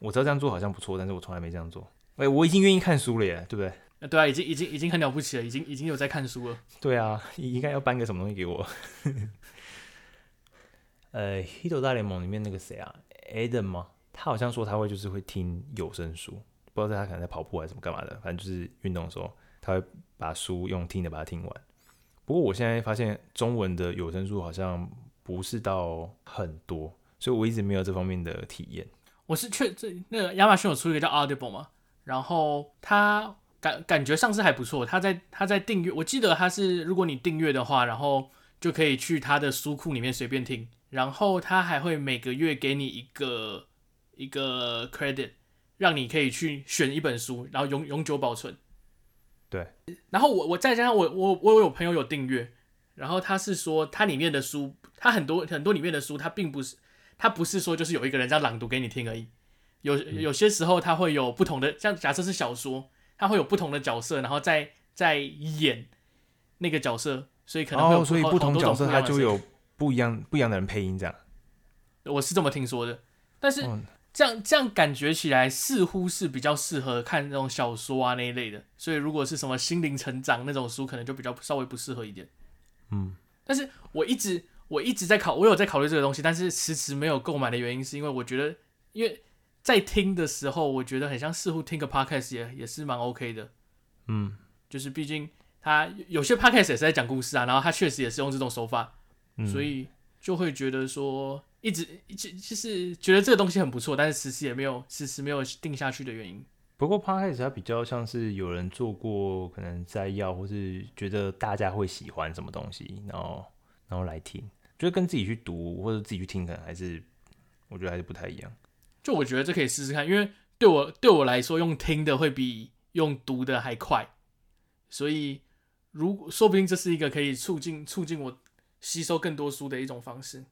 我知道这样做好像不错，但是我从来没这样做。哎、欸，我已经愿意看书了耶，对不对？啊，对啊，已经已经已经很了不起了，已经已经有在看书了。对啊，应该要颁个什么东西给我。呃，《黑斗大联盟》里面那个谁啊，Adam 吗？他好像说他会就是会听有声书，不知道他可能在跑步还是什么干嘛的，反正就是运动的时候他会把书用听的把它听完。不过我现在发现中文的有声书好像不是到很多，所以我一直没有这方面的体验。我是确这那个亚马逊有出一个叫 Audible 嘛，然后他感感觉上是还不错。他在他在订阅，我记得他是如果你订阅的话，然后就可以去他的书库里面随便听。然后他还会每个月给你一个一个 credit，让你可以去选一本书，然后永永久保存。对。然后我我再加上我我我有朋友有订阅，然后他是说他里面的书，他很多很多里面的书，他并不是他不是说就是有一个人在朗读给你听而已。有有些时候他会有不同的，像假设是小说，他会有不同的角色，然后再再演那个角色，所以可能会有、哦、所以不同角色他就有。不一样，不一样的人配音这样，我是这么听说的。但是，这样这样感觉起来似乎是比较适合看那种小说啊那一类的，所以如果是什么心灵成长那种书，可能就比较稍微不适合一点。嗯，但是我一直我一直在考，我有在考虑这个东西，但是迟迟没有购买的原因是因为我觉得，因为在听的时候，我觉得很像似乎听个 podcast 也也是蛮 OK 的。嗯，就是毕竟他有些 podcast 也是在讲故事啊，然后他确实也是用这种手法，嗯、所以就会觉得说。一直就就是觉得这个东西很不错，但是迟迟也没有迟迟没有定下去的原因。不过 Podcast 它比较像是有人做过，可能摘要，或是觉得大家会喜欢什么东西，然后然后来听，觉得跟自己去读或者自己去听，可能还是我觉得还是不太一样。就我觉得这可以试试看，因为对我对我来说，用听的会比用读的还快，所以如说不定这是一个可以促进促进我吸收更多书的一种方式。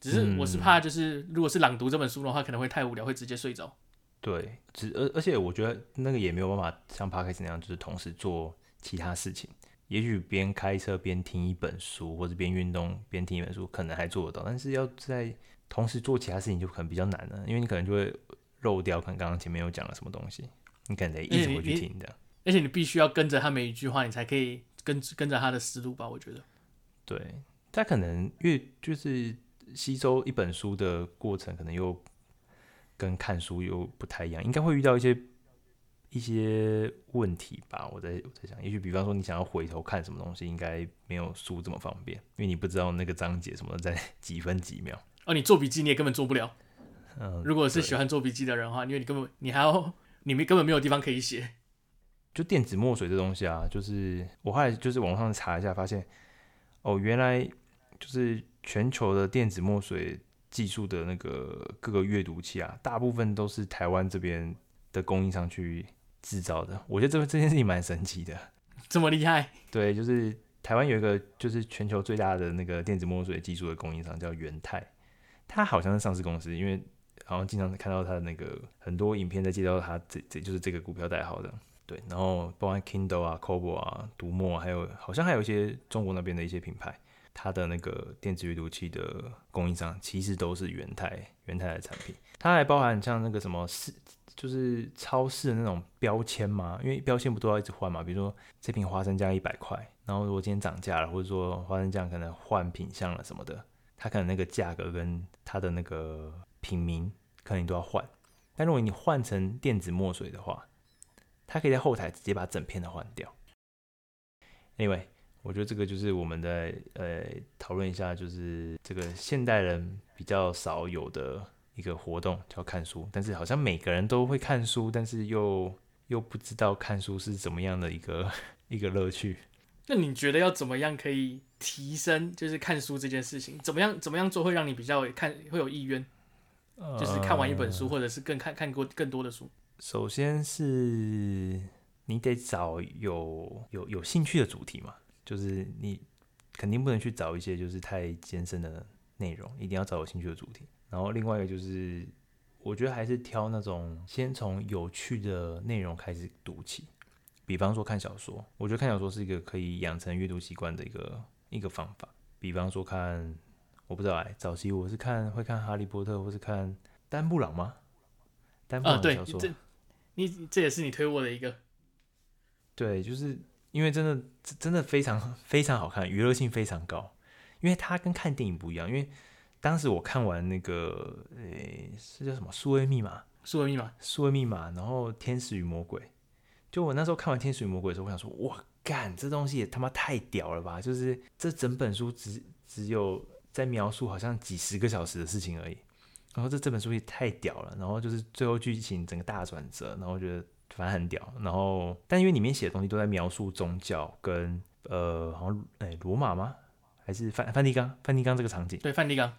只是我是怕，就是如果是朗读这本书的话，可能会太无聊，会直接睡着。对，只而而且我觉得那个也没有办法像 Podcast 那样，就是同时做其他事情。也许边开车边听一本书，或者边运动边听一本书，可能还做得到。但是要在同时做其他事情，就可能比较难了，因为你可能就会漏掉，可能刚刚前面有讲了什么东西，你可能得一直回去听的。而且你必须要跟着他每一句话，你才可以跟跟着他的思路吧？我觉得。对，他可能越就是。吸收一本书的过程，可能又跟看书又不太一样，应该会遇到一些一些问题吧。我在我在想，也许比方说你想要回头看什么东西，应该没有书这么方便，因为你不知道那个章节什么在几分几秒。哦，你做笔记你也根本做不了。嗯，如果是喜欢做笔记的人的话，因为你根本你还要你们根本没有地方可以写。就电子墨水这东西啊，就是我后来就是网上查一下，发现哦，原来就是。全球的电子墨水技术的那个各个阅读器啊，大部分都是台湾这边的供应商去制造的。我觉得这这件事情蛮神奇的，这么厉害？对，就是台湾有一个就是全球最大的那个电子墨水技术的供应商叫元泰，它好像是上市公司，因为好像经常看到它的那个很多影片在介绍它这这就是这个股票代号的。对，然后包含 Kindle 啊、Kobo 啊、读墨，还有好像还有一些中国那边的一些品牌。它的那个电子阅读器的供应商其实都是元太元太的产品，它还包含像那个什么是就是超市的那种标签嘛，因为标签不都要一直换嘛？比如说这瓶花生酱一百块，然后如果今天涨价了，或者说花生酱可能换品相了什么的，它可能那个价格跟它的那个品名可能你都要换。但如果你换成电子墨水的话，它可以在后台直接把整片的换掉。Anyway。我觉得这个就是我们在呃讨论一下，就是这个现代人比较少有的一个活动，叫看书。但是好像每个人都会看书，但是又又不知道看书是怎么样的一个 一个乐趣。那你觉得要怎么样可以提升，就是看书这件事情？怎么样怎么样做会让你比较看会有意愿？就是看完一本书，或者是更看看过更多的书。首先是你得找有有有兴趣的主题嘛。就是你肯定不能去找一些就是太艰深的内容，一定要找有兴趣的主题。然后另外一个就是，我觉得还是挑那种先从有趣的内容开始读起。比方说看小说，我觉得看小说是一个可以养成阅读习惯的一个一个方法。比方说看，我不知道哎，早期我是看会看哈利波特，或是看丹布朗吗？丹布朗的小说，啊、对，这你这也是你推我的一个，对，就是。因为真的真的非常非常好看，娱乐性非常高。因为它跟看电影不一样。因为当时我看完那个，诶、欸，是叫什么《数位密码》？数位密码，数位密码。然后《天使与魔鬼》，就我那时候看完《天使与魔鬼》的时候，我想说，哇，干，这东西也他妈太屌了吧！就是这整本书只只有在描述好像几十个小时的事情而已。然后这这本书也太屌了。然后就是最后剧情整个大转折，然后觉得。反正很屌，然后但因为里面写的东西都在描述宗教跟呃，好像哎罗马吗？还是梵梵蒂冈？梵蒂冈这个场景？对，梵蒂冈。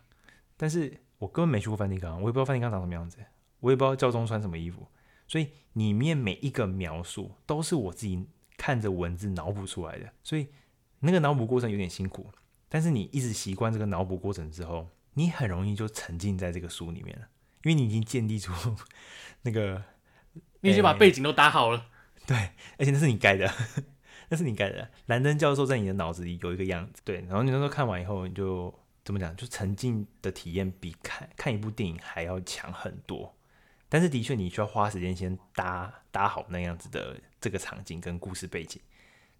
但是我根本没去过梵蒂冈，我也不知道梵蒂冈长什么样子，我也不知道教宗穿什么衣服，所以里面每一个描述都是我自己看着文字脑补出来的，所以那个脑补过程有点辛苦。但是你一直习惯这个脑补过程之后，你很容易就沉浸在这个书里面了，因为你已经建立出 那个。你已经把背景都搭好了，欸、对，而且那是你盖的，那是你盖的。兰登教授在你的脑子里有一个样子，对。然后你那时候看完以后，你就怎么讲，就沉浸的体验比看看一部电影还要强很多。但是的确，你需要花时间先搭搭好那样子的这个场景跟故事背景。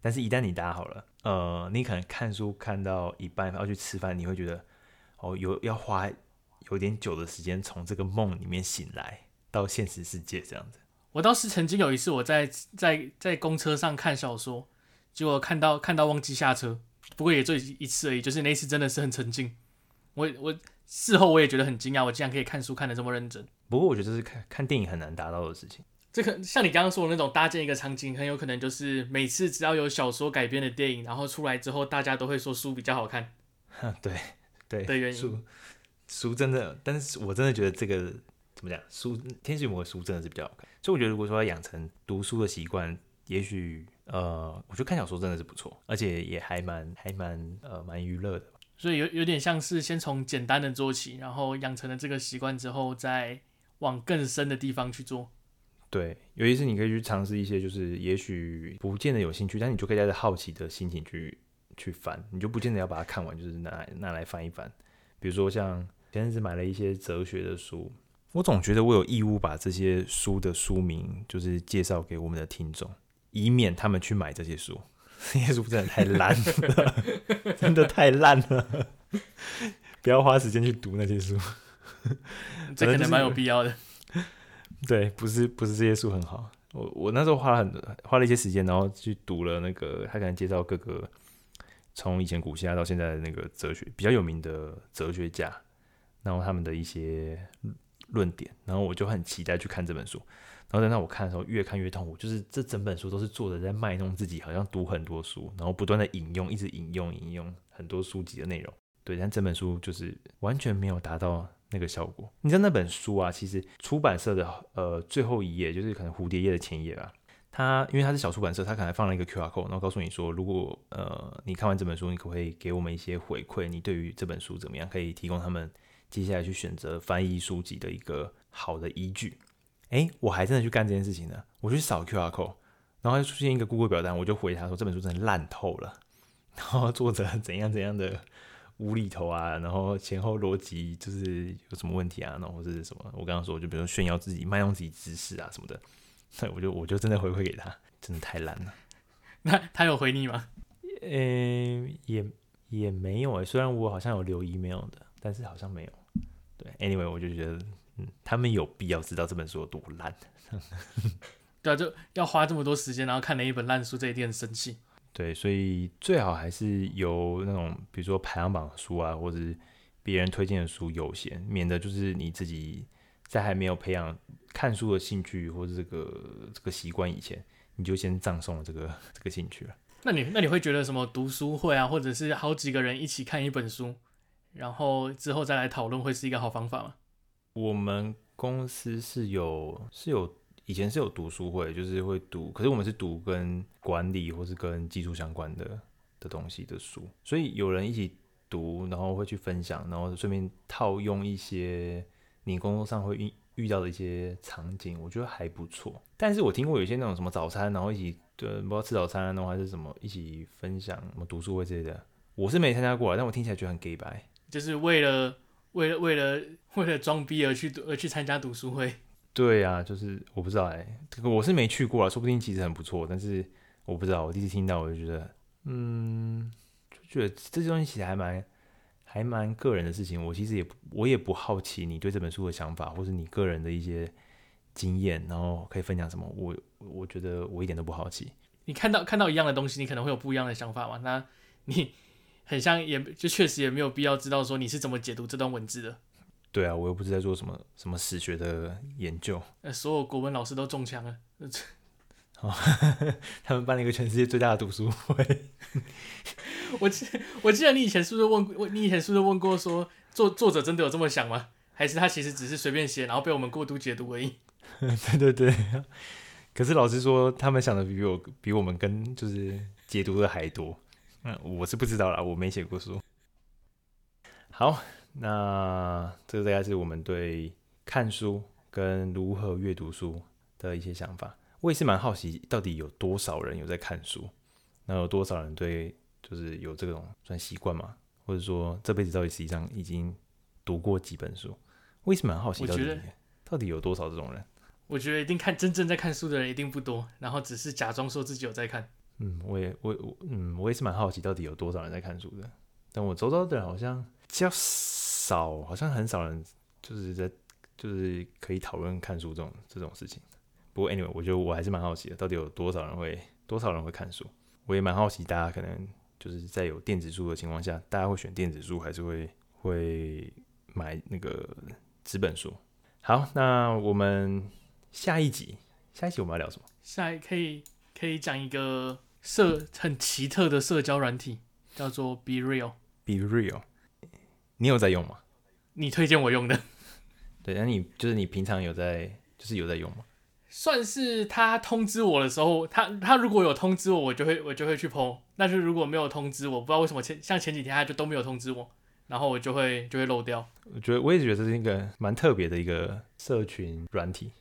但是，一旦你搭好了，呃，你可能看书看到一半要去吃饭，你会觉得哦，有要花有点久的时间从这个梦里面醒来到现实世界这样子。我倒是曾经有一次，我在在在公车上看小说，结果看到看到忘记下车，不过也就一次而已。就是那一次真的是很沉浸，我我事后我也觉得很惊讶，我竟然可以看书看得这么认真。不过我觉得这是看看电影很难达到的事情。这个像你刚刚说的那种搭建一个场景，很有可能就是每次只要有小说改编的电影，然后出来之后，大家都会说书比较好看。对对的原因。书书真的，但是我真的觉得这个怎么讲？书《天使与魔鬼》书真的是比较好看。所以我觉得，如果说要养成读书的习惯，也许呃，我觉得看小说真的是不错，而且也还蛮还蛮呃蛮娱乐的。所以有有点像是先从简单的做起，然后养成了这个习惯之后，再往更深的地方去做。对，尤其是你可以去尝试一些，就是也许不见得有兴趣，但你就可以带着好奇的心情去去翻，你就不见得要把它看完，就是拿来拿来翻一翻。比如说像前阵子买了一些哲学的书，我总觉得我有义务把这些书的书名就是介绍给我们的听众，以免他们去买这些书。这些书真的太烂了，真的太烂了，不要花时间去读那些书。这可能蛮有必要的。对，不是不是这些书很好，我我那时候花了很花了一些时间，然后去读了那个他可能介绍各个从以前古希腊到现在的那个哲学比较有名的哲学家，然后他们的一些论点，然后我就很期待去看这本书，然后等到我看的时候越看越痛苦，就是这整本书都是作者在卖弄自己，好像读很多书，然后不断的引用，一直引用引用很多书籍的内容，对，但这本书就是完全没有达到。那个效果，你知道那本书啊，其实出版社的呃最后一页就是可能蝴蝶页的前页吧。它因为它是小出版社，它可能放了一个 QR code，然后告诉你说，如果呃你看完这本书，你可不可以给我们一些回馈？你对于这本书怎么样？可以提供他们接下来去选择翻译书籍的一个好的依据。哎，我还真的去干这件事情呢。我去扫 QR code，然后就出现一个 Google 表单，我就回他说这本书真的烂透了，然后作者怎样怎样的。无厘头啊，然后前后逻辑就是有什么问题啊，然后或者是什么，我刚刚说就比如说炫耀自己、卖弄自己知识啊什么的，那，我就我就真的回馈给他，真的太烂了。那他有回你吗？呃、欸，也也没有诶、欸，虽然我好像有留 email 的，但是好像没有。对，anyway，我就觉得，嗯，他们有必要知道这本书有多烂。对啊，就要花这么多时间，然后看了一本烂书，这一定很生气。对，所以最好还是由那种比如说排行榜书啊，或者是别人推荐的书优先，免得就是你自己在还没有培养看书的兴趣或者这个这个习惯以前，你就先葬送了这个这个兴趣了。那你那你会觉得什么读书会啊，或者是好几个人一起看一本书，然后之后再来讨论，会是一个好方法吗？我们公司是有是有。以前是有读书会，就是会读，可是我们是读跟管理或是跟技术相关的的东西的书，所以有人一起读，然后会去分享，然后顺便套用一些你工作上会遇遇到的一些场景，我觉得还不错。但是我听过有些那种什么早餐，然后一起对，不知道吃早餐，然后还是什么一起分享什么读书会之类的，我是没参加过，但我听起来觉得很 gay 白，就是为了为了为了为了装逼而去而去参加读书会。对、啊，就是我不知道哎、欸，这个我是没去过啊，说不定其实很不错，但是我不知道，我第一次听到我就觉得，嗯，就觉得这些东西其实还蛮还蛮个人的事情，我其实也我也不好奇你对这本书的想法，或是你个人的一些经验，然后可以分享什么，我我觉得我一点都不好奇。你看到看到一样的东西，你可能会有不一样的想法嘛？那你很像也，也就确实也没有必要知道说你是怎么解读这段文字的。对啊，我又不是在做什么什么史学的研究。呃，所有国文老师都中枪了。哦，他们办了一个全世界最大的读书会。我记我记得你以前是不是问过？你以前是不是问过说作作者真的有这么想吗？还是他其实只是随便写，然后被我们过度解读而已？对 对对。可是老师说他们想的比我比我们跟就是解读的还多。嗯，我是不知道啦，我没写过书。好。那这个大概是我们对看书跟如何阅读书的一些想法。我也是蛮好奇，到底有多少人有在看书？那有多少人对就是有这种算习惯吗？或者说这辈子到底实际上已经读过几本书？为什么蛮好奇到底到底有多少这种人？我觉得一定看真正在看书的人一定不多，然后只是假装说自己有在看。嗯，我也我我嗯，我也是蛮好奇到底有多少人在看书的。但我周遭的人好像较少，好像很少人就是在就是可以讨论看书这种这种事情。不过 anyway，我觉得我还是蛮好奇的，到底有多少人会多少人会看书？我也蛮好奇，大家可能就是在有电子书的情况下，大家会选电子书，还是会会买那个纸本书？好，那我们下一集，下一集我们要聊什么？下一可以可以讲一个社很奇特的社交软体，叫做 Be Real。Be Real，你有在用吗？你推荐我用的。对，那你就是你平常有在，就是有在用吗？算是他通知我的时候，他他如果有通知我，我就会我就会去 po。但是如果没有通知我，不知道为什么前像前几天他就都没有通知我，然后我就会就会漏掉。我觉得我也觉得这是一个蛮特别的一个社群软体，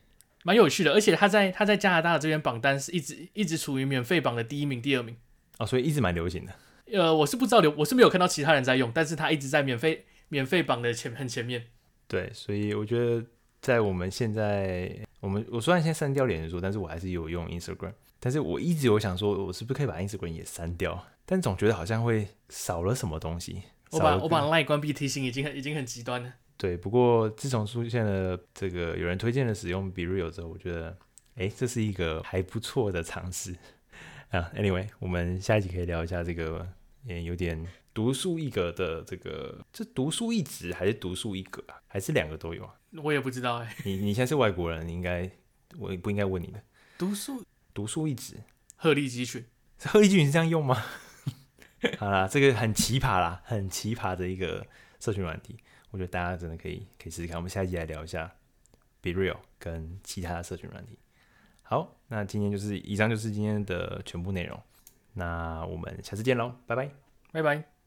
蛮有趣的。而且他在他在加拿大的这边榜单是一直一直处于免费榜的第一名、第二名。哦，所以一直蛮流行的。呃，我是不知道流，我是没有看到其他人在用，但是他一直在免费免费榜的前很前面。对，所以我觉得在我们现在。我们我虽然先删掉脸书，但是我还是有用 Instagram。但是我一直有想说，我是不是可以把 Instagram 也删掉？但总觉得好像会少了什么东西。我把我把 Line 关闭提醒已经很已经很极端了。对，不过自从出现了这个有人推荐的使用 BeReal 之后，我觉得哎，这是一个还不错的尝试啊。Anyway，我们下一集可以聊一下这个，也有点独树一格的这个，这独树一帜还是独树一格啊？还是两个都有啊？我也不知道哎、欸。你你现在是外国人，你应该我也不应该问你的。独树独树一帜，鹤立鸡群，鹤立鸡群是这样用吗？好啦，这个很奇葩啦，很奇葩的一个社群软体，我觉得大家真的可以可以试试看。我们下一集来聊一下 BeReal 跟其他的社群软体。好，那今天就是以上就是今天的全部内容。那我们下次见喽，拜拜，拜拜。